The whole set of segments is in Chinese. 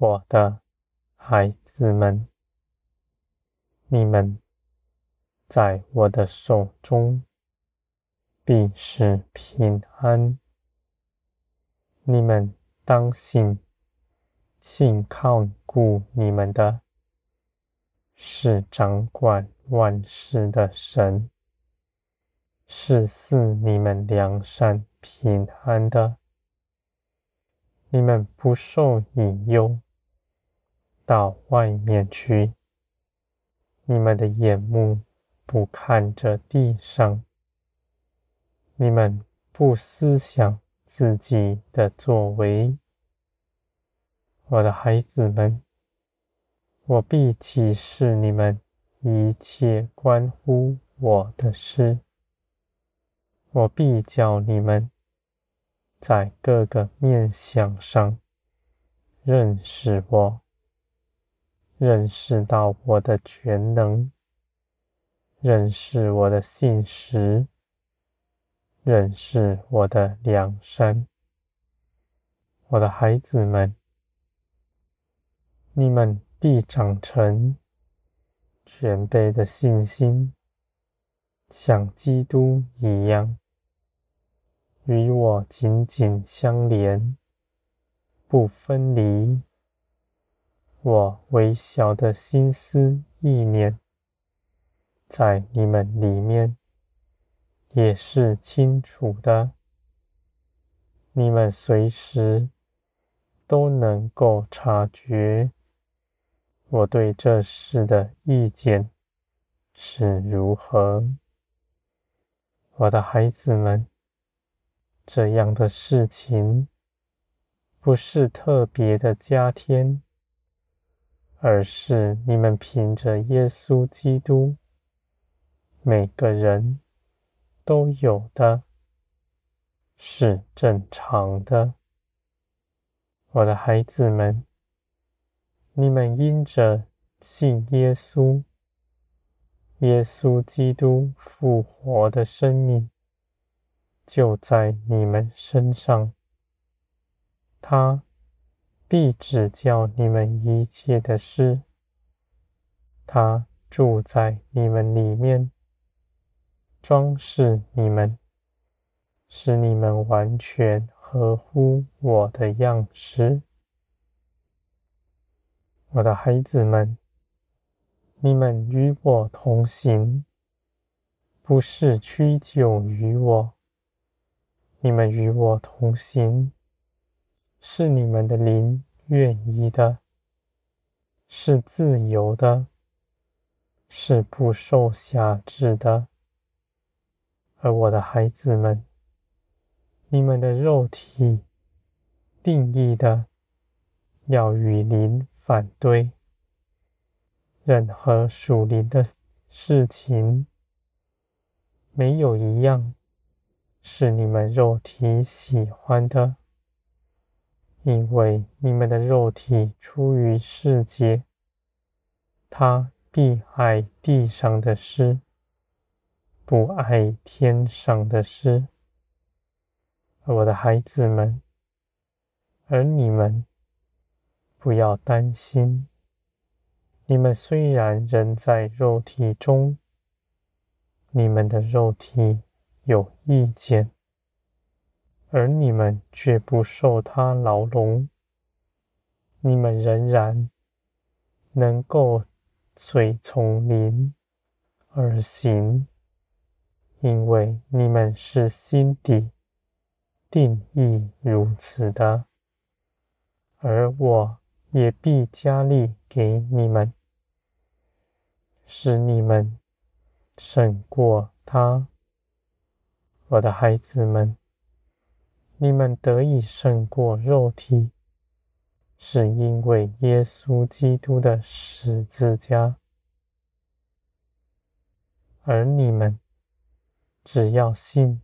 我的孩子们，你们在我的手中必是平安。你们当信，信靠顾你们的，是掌管万事的神，是赐你们良善平安的。你们不受引诱，到外面去。你们的眼目不看着地上，你们不思想。自己的作为，我的孩子们，我必启示你们一切关乎我的事。我必叫你们在各个面向上认识我，认识到我的全能，认识我的信实。认识我的良善，我的孩子们，你们必长成全备的信心，像基督一样，与我紧紧相连，不分离。我微小的心思意念，在你们里面。也是清楚的，你们随时都能够察觉我对这事的意见是如何。我的孩子们，这样的事情不是特别的加添，而是你们凭着耶稣基督，每个人。都有的，是正常的，我的孩子们，你们因着信耶稣，耶稣基督复活的生命就在你们身上，他必指教你们一切的事，他住在你们里面。装饰你们，使你们完全合乎我的样式。我的孩子们，你们与我同行，不是屈就于我；你们与我同行，是你们的灵愿意的，是自由的，是不受辖制的。而我的孩子们，你们的肉体定义的要与灵反对，任何属灵的事情，没有一样是你们肉体喜欢的，因为你们的肉体出于世界，他必爱地上的诗。不爱天上的诗，我的孩子们，而你们不要担心。你们虽然仍在肉体中，你们的肉体有意见，而你们却不受他牢笼。你们仍然能够随从灵而行。因为你们是心底定义如此的，而我也必加力给你们，使你们胜过他。我的孩子们，你们得以胜过肉体，是因为耶稣基督的十字架，而你们。只要信，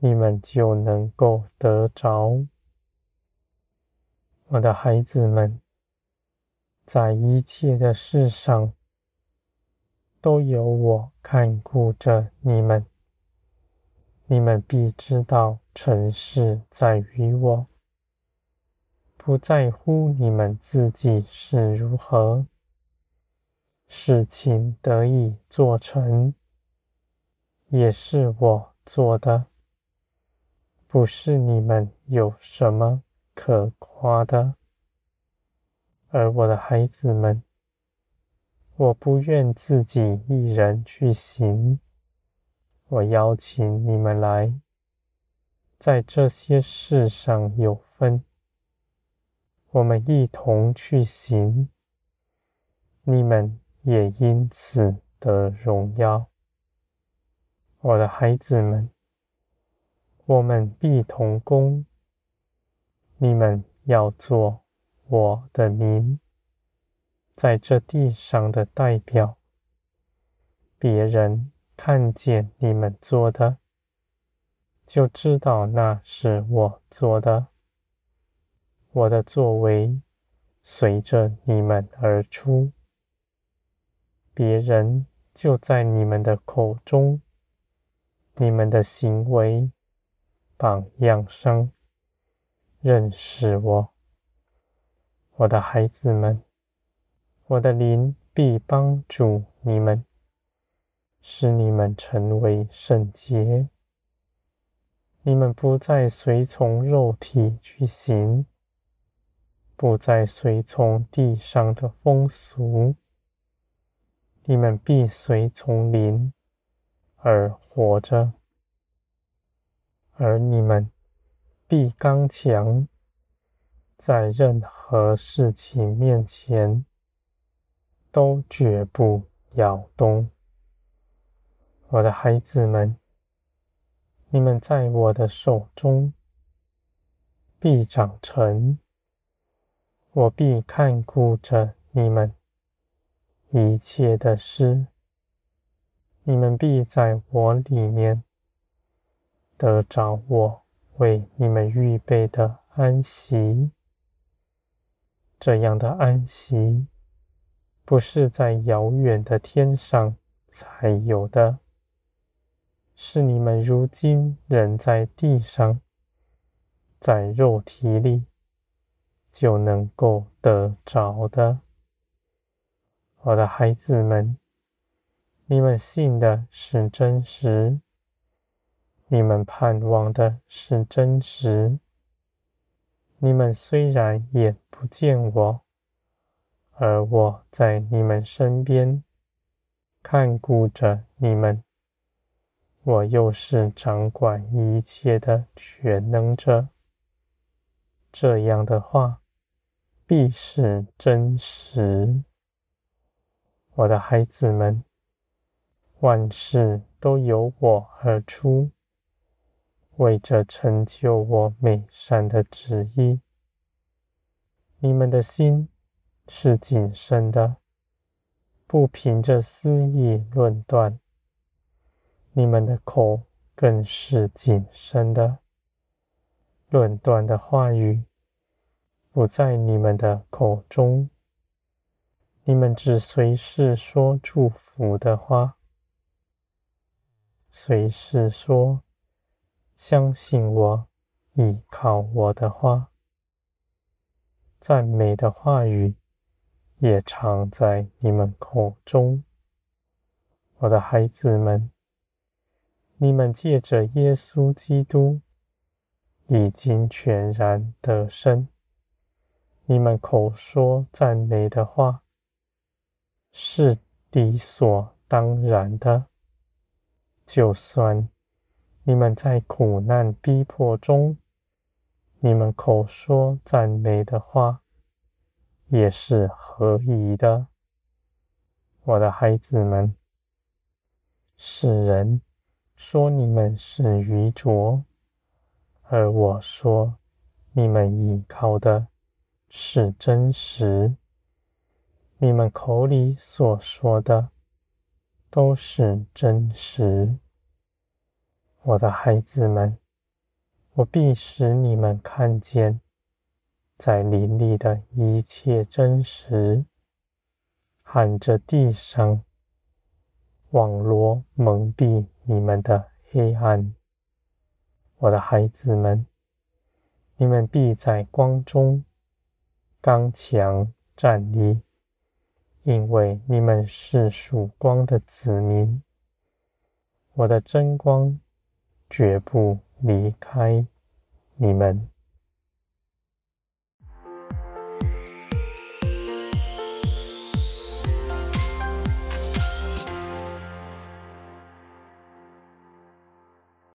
你们就能够得着。我的孩子们，在一切的事上，都有我看顾着你们。你们必知道，成事在于我。不在乎你们自己是如何，事情得以做成，也是我做的，不是你们有什么可夸的。而我的孩子们，我不愿自己一人去行，我邀请你们来，在这些事上有分。我们一同去行，你们也因此得荣耀。我的孩子们，我们必同工。你们要做我的名在这地上的代表。别人看见你们做的，就知道那是我做的。我的作为随着你们而出，别人就在你们的口中、你们的行为榜样上认识我。我的孩子们，我的灵必帮助你们，使你们成为圣洁。你们不再随从肉体去行。不再随从地上的风俗，你们必随从灵而活着，而你们必刚强，在任何事情面前都绝不摇动。我的孩子们，你们在我的手中必长成。我必看顾着你们一切的事，你们必在我里面得着我为你们预备的安息。这样的安息，不是在遥远的天上才有的，是你们如今人在地上，在肉体里。就能够得着的，我的孩子们，你们信的是真实，你们盼望的是真实。你们虽然眼不见我，而我在你们身边看顾着你们，我又是掌管一切的全能者。这样的话。必是真实，我的孩子们，万事都由我而出，为着成就我美善的旨意。你们的心是谨慎的，不凭着私意论断；你们的口更是谨慎的，论断的话语。不在你们的口中，你们只随时说祝福的话，随时说相信我、依靠我的话，赞美的话语也常在你们口中。我的孩子们，你们借着耶稣基督已经全然得胜。你们口说赞美的话，是理所当然的。就算你们在苦难逼迫中，你们口说赞美的话，也是合宜的。我的孩子们，世人说你们是愚拙，而我说你们倚靠的。是真实，你们口里所说的都是真实。我的孩子们，我必使你们看见在林里的一切真实，喊着地上网罗蒙蔽你们的黑暗。我的孩子们，你们必在光中。刚强站立，因为你们是曙光的子民。我的真光绝不离开你们。